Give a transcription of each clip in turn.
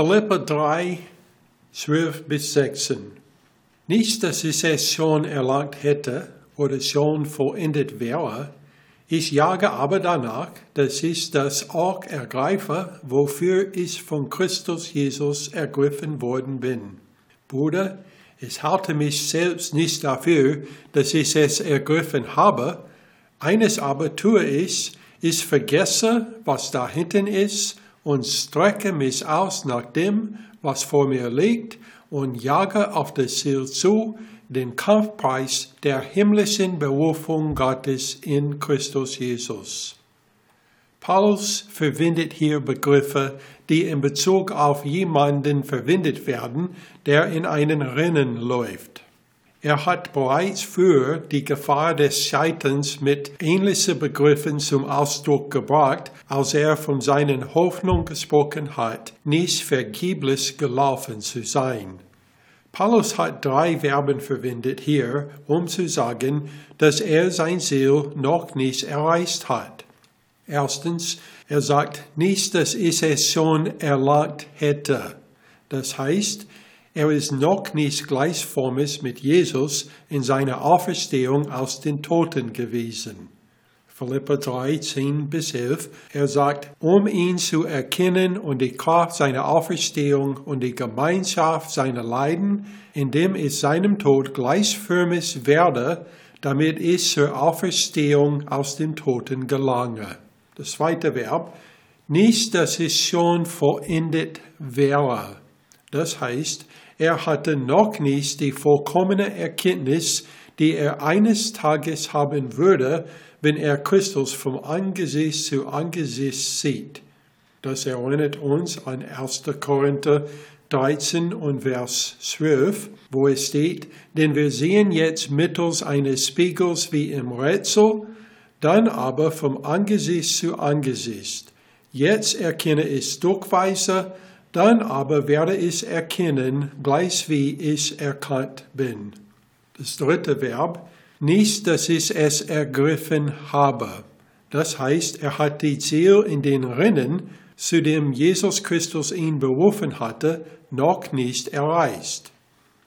Philippa 3, 12 bis 16. Nicht, dass ich es schon erlangt hätte oder schon vollendet wäre, ich jage aber danach, dass ich das auch ergreife, wofür ich von Christus Jesus ergriffen worden bin. Bruder, ich halte mich selbst nicht dafür, dass ich es ergriffen habe. Eines aber tue ich, ich vergesse, was da hinten ist und strecke mich aus nach dem, was vor mir liegt und jage auf das Ziel zu, den Kampfpreis der himmlischen Berufung Gottes in Christus Jesus. Paulus verwendet hier Begriffe, die in Bezug auf jemanden verwendet werden, der in einen Rennen läuft. Er hat bereits für die Gefahr des Scheiterns mit ähnlichen Begriffen zum Ausdruck gebracht, als er von seinen Hoffnung gesprochen hat, nicht vergeblich gelaufen zu sein. Paulus hat drei Verben verwendet hier, um zu sagen, dass er sein Ziel noch nicht erreicht hat. Erstens, er sagt nicht, dass ich es schon erlangt hätte. Das heißt, er ist noch nicht gleichformig mit Jesus in seiner Auferstehung aus den Toten gewesen. Philippa 3, 10 bis 11. Er sagt, um ihn zu erkennen und die Kraft seiner Auferstehung und die Gemeinschaft seiner Leiden, indem ich seinem Tod gleichförmig werde, damit ich zur Auferstehung aus den Toten gelange. Das zweite Verb, nicht, dass ich schon vollendet wäre. Das heißt, er hatte noch nicht die vollkommene Erkenntnis, die er eines Tages haben würde, wenn er Christus vom Angesicht zu Angesicht sieht. Das erinnert uns an 1. Korinther 13 und Vers 12, wo es steht, denn wir sehen jetzt mittels eines Spiegels wie im Rätsel, dann aber vom Angesicht zu Angesicht. Jetzt erkenne ich stückweise, dann aber werde ich erkennen, gleich wie ich erkannt bin. Das dritte Verb, nicht, dass ich es ergriffen habe. Das heißt, er hat die Ziel in den Rennen, zu dem Jesus Christus ihn berufen hatte, noch nicht erreicht.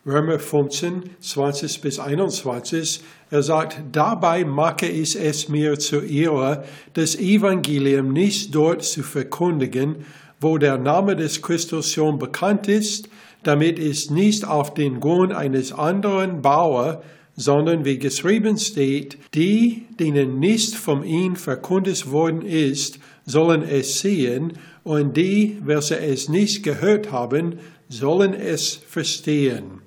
Römer 15, 20 bis 21, er sagt, dabei mache ich es mir zur Ehre, das Evangelium nicht dort zu verkündigen, wo der Name des Christus schon bekannt ist, damit ich nicht auf den Grund eines anderen baue, sondern wie geschrieben steht, die, denen nicht von ihm verkündet worden ist, sollen es sehen, und die, welche es nicht gehört haben, sollen es verstehen.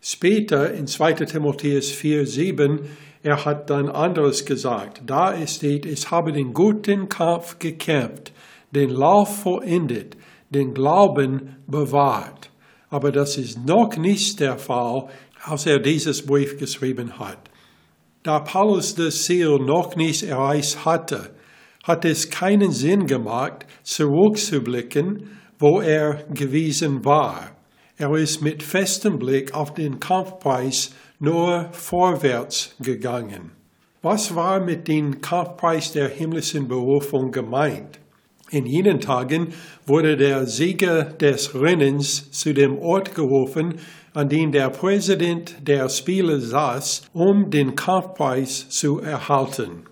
Später in 2. Timotheus 4, 7, er hat dann anderes gesagt. Da es steht, ich habe den guten Kampf gekämpft, den Lauf vollendet, den Glauben bewahrt. Aber das ist noch nicht der Fall, als er dieses Brief geschrieben hat. Da Paulus das Ziel noch nicht erreicht hatte, hat es keinen Sinn gemacht, zurückzublicken, wo er gewesen war. Er ist mit festem Blick auf den Kampfpreis nur vorwärts gegangen. Was war mit dem Kampfpreis der himmlischen Berufung gemeint? In jenen Tagen wurde der Sieger des Rennens zu dem Ort gerufen, an dem der Präsident der Spiele saß, um den Kampfpreis zu erhalten.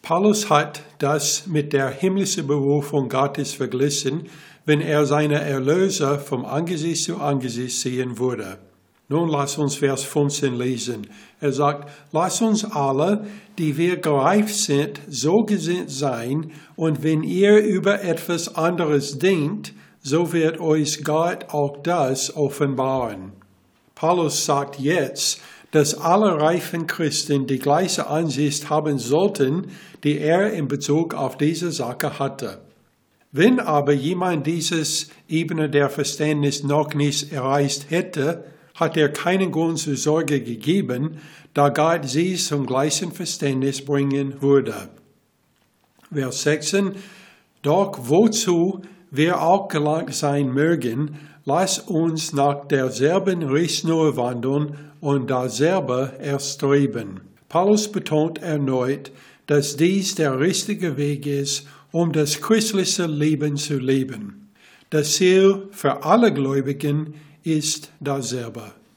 Paulus hat das mit der himmlischen Berufung Gottes verglichen, wenn er seine Erlöser vom Angesicht zu Angesicht sehen würde. Nun lass uns Vers 15 lesen. Er sagt, lass uns alle, die wir gereift sind, so gesinnt sein, und wenn ihr über etwas anderes denkt, so wird euch Gott auch das offenbaren. Paulus sagt jetzt, dass alle reifen Christen die gleiche Ansicht haben sollten, die er in Bezug auf diese Sache hatte. Wenn aber jemand dieses Ebene der Verständnis noch nicht erreicht hätte, hat er keinen Grund zur Sorge gegeben, da Gott sie zum gleichen Verständnis bringen würde. Vers 16, doch wozu wir auch gelangt sein mögen, Lass uns nach derselben Richtschnur wandeln und dasselbe erstreben. Paulus betont erneut, dass dies der richtige Weg ist, um das christliche Leben zu leben. Das Ziel für alle Gläubigen ist dasselbe.